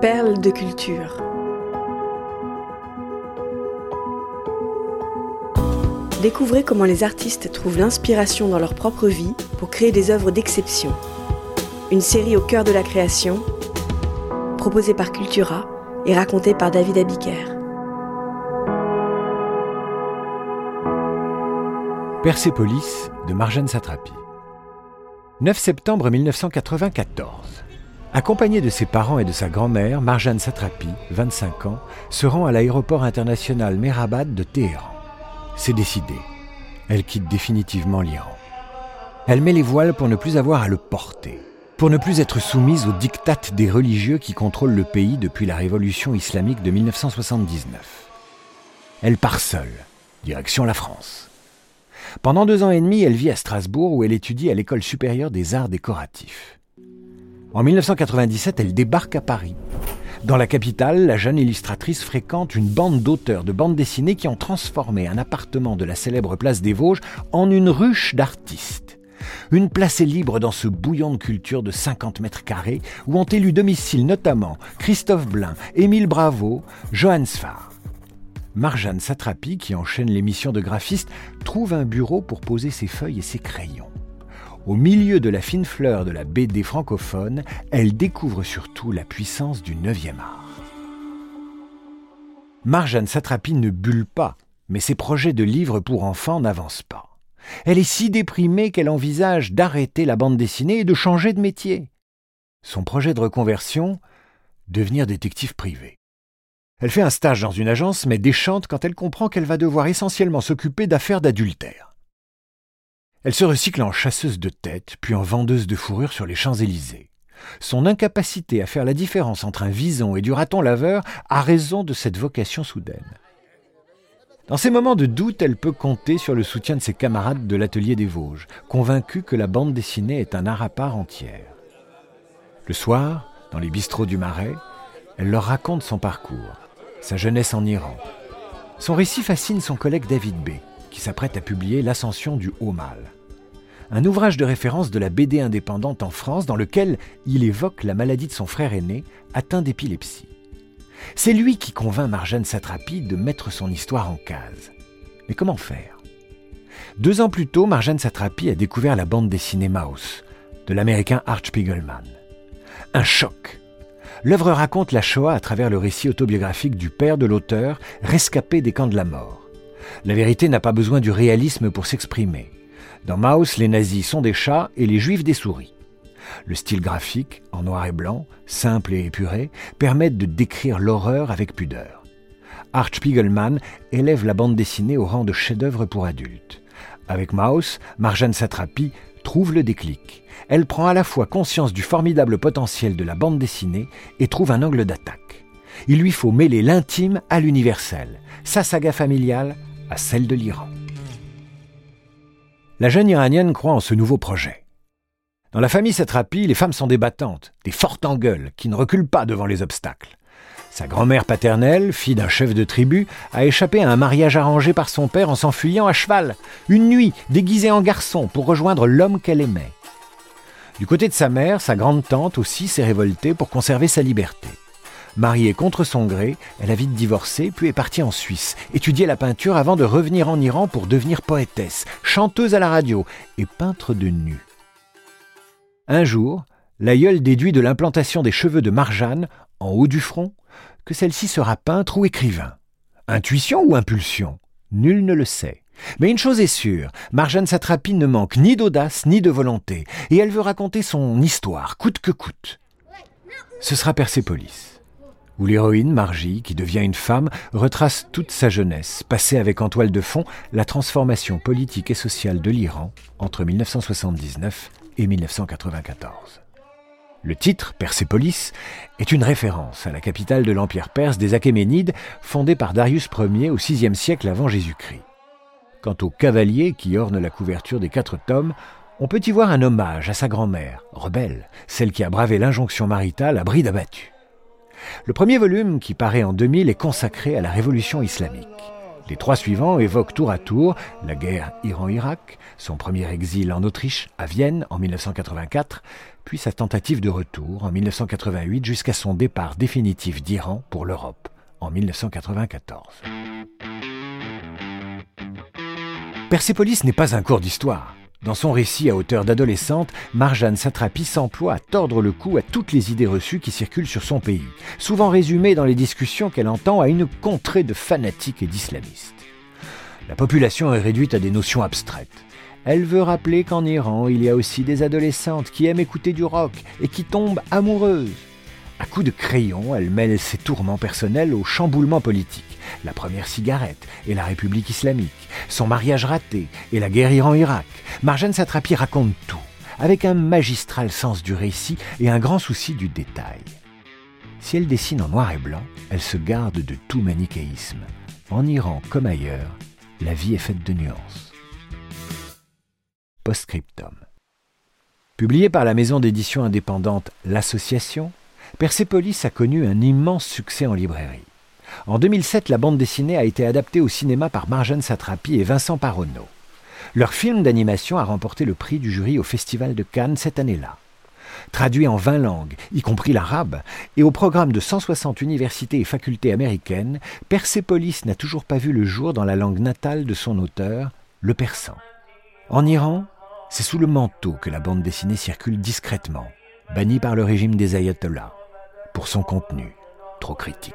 Perles de culture. Découvrez comment les artistes trouvent l'inspiration dans leur propre vie pour créer des œuvres d'exception. Une série au cœur de la création, proposée par Cultura et racontée par David Abiker. Persépolis de Marjane Satrapi. 9 septembre 1994. Accompagnée de ses parents et de sa grand-mère, Marjane Satrapi, 25 ans, se rend à l'aéroport international Mehrabad de Téhéran. C'est décidé. Elle quitte définitivement l'Iran. Elle met les voiles pour ne plus avoir à le porter, pour ne plus être soumise aux dictates des religieux qui contrôlent le pays depuis la révolution islamique de 1979. Elle part seule, direction la France. Pendant deux ans et demi, elle vit à Strasbourg où elle étudie à l'école supérieure des arts décoratifs. En 1997, elle débarque à Paris dans la capitale, la jeune illustratrice fréquente une bande d'auteurs de bandes dessinées qui ont transformé un appartement de la célèbre place des Vosges en une ruche d'artistes. Une place est libre dans ce bouillon de culture de 50 mètres carrés où ont élu domicile notamment Christophe Blain, Émile Bravo, Johannes Sfar. Marjane Satrapi, qui enchaîne les missions de graphiste, trouve un bureau pour poser ses feuilles et ses crayons. Au milieu de la fine fleur de la BD francophone, elle découvre surtout la puissance du 9e art. Marjane Satrapi ne bulle pas, mais ses projets de livres pour enfants n'avancent pas. Elle est si déprimée qu'elle envisage d'arrêter la bande dessinée et de changer de métier. Son projet de reconversion Devenir détective privé. Elle fait un stage dans une agence, mais déchante quand elle comprend qu'elle va devoir essentiellement s'occuper d'affaires d'adultère. Elle se recycle en chasseuse de tête, puis en vendeuse de fourrure sur les Champs-Élysées. Son incapacité à faire la différence entre un vison et du raton laveur a raison de cette vocation soudaine. Dans ces moments de doute, elle peut compter sur le soutien de ses camarades de l'atelier des Vosges, convaincus que la bande dessinée est un art à part entière. Le soir, dans les bistrots du Marais, elle leur raconte son parcours, sa jeunesse en Iran. Son récit fascine son collègue David B qui s'apprête à publier L'ascension du haut mal. Un ouvrage de référence de la BD indépendante en France dans lequel il évoque la maladie de son frère aîné, atteint d'épilepsie. C'est lui qui convainc Marjane Satrapi de mettre son histoire en case. Mais comment faire? Deux ans plus tôt, Marjane Satrapi a découvert la bande dessinée Mouse de l'américain Art Spiegelman. Un choc. L'œuvre raconte la Shoah à travers le récit autobiographique du père de l'auteur, rescapé des camps de la mort. La vérité n'a pas besoin du réalisme pour s'exprimer. Dans Maus, les nazis sont des chats et les juifs des souris. Le style graphique, en noir et blanc, simple et épuré, permet de décrire l'horreur avec pudeur. Art Spiegelman élève la bande dessinée au rang de chef-d'œuvre pour adultes. Avec Maus, Marjane Satrapi trouve le déclic. Elle prend à la fois conscience du formidable potentiel de la bande dessinée et trouve un angle d'attaque. Il lui faut mêler l'intime à l'universel, sa saga familiale à celle de l'Iran. La jeune iranienne croit en ce nouveau projet. Dans la famille Satrapi, les femmes sont des battantes, des fortes en gueule, qui ne reculent pas devant les obstacles. Sa grand-mère paternelle, fille d'un chef de tribu, a échappé à un mariage arrangé par son père en s'enfuyant à cheval, une nuit, déguisée en garçon, pour rejoindre l'homme qu'elle aimait. Du côté de sa mère, sa grande-tante aussi s'est révoltée pour conserver sa liberté. Mariée contre son gré, elle a vite divorcé, puis est partie en Suisse, étudier la peinture avant de revenir en Iran pour devenir poétesse, chanteuse à la radio et peintre de nus. Un jour, l'aïeul déduit de l'implantation des cheveux de Marjane, en haut du front, que celle-ci sera peintre ou écrivain. Intuition ou impulsion? Nul ne le sait. Mais une chose est sûre, Marjane Satrapi ne manque ni d'audace ni de volonté, et elle veut raconter son histoire, coûte que coûte. Ce sera Persépolis où l'héroïne, Margie, qui devient une femme, retrace toute sa jeunesse, passée avec en toile de fond la transformation politique et sociale de l'Iran entre 1979 et 1994. Le titre, Persépolis, est une référence à la capitale de l'Empire perse des Achéménides, fondée par Darius Ier au VIe siècle avant Jésus-Christ. Quant au cavalier qui orne la couverture des quatre tomes, on peut y voir un hommage à sa grand-mère, rebelle, celle qui a bravé l'injonction maritale à bride abattue. Le premier volume, qui paraît en 2000, est consacré à la révolution islamique. Les trois suivants évoquent tour à tour la guerre Iran-Irak, son premier exil en Autriche, à Vienne, en 1984, puis sa tentative de retour en 1988 jusqu'à son départ définitif d'Iran pour l'Europe en 1994. Persépolis n'est pas un cours d'histoire. Dans son récit à hauteur d'adolescente, Marjane Satrapi s'emploie à tordre le cou à toutes les idées reçues qui circulent sur son pays, souvent résumées dans les discussions qu'elle entend à une contrée de fanatiques et d'islamistes. La population est réduite à des notions abstraites. Elle veut rappeler qu'en Iran, il y a aussi des adolescentes qui aiment écouter du rock et qui tombent amoureuses. À coups de crayon, elle mêle ses tourments personnels au chamboulement politique. La première cigarette et la République islamique, son mariage raté et la guerre Iran-Irak. Marjane Satrapi raconte tout, avec un magistral sens du récit et un grand souci du détail. Si elle dessine en noir et blanc, elle se garde de tout manichéisme. En Iran comme ailleurs, la vie est faite de nuances. Postscriptum. Publié par la maison d'édition indépendante L'Association, Persepolis a connu un immense succès en librairie. En 2007, la bande dessinée a été adaptée au cinéma par Marjane Satrapi et Vincent Paronneau. Leur film d'animation a remporté le prix du jury au Festival de Cannes cette année-là. Traduit en 20 langues, y compris l'arabe, et au programme de 160 universités et facultés américaines, Persepolis n'a toujours pas vu le jour dans la langue natale de son auteur, le persan. En Iran, c'est sous le manteau que la bande dessinée circule discrètement, bannie par le régime des ayatollahs, pour son contenu trop critique.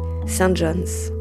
St. John's.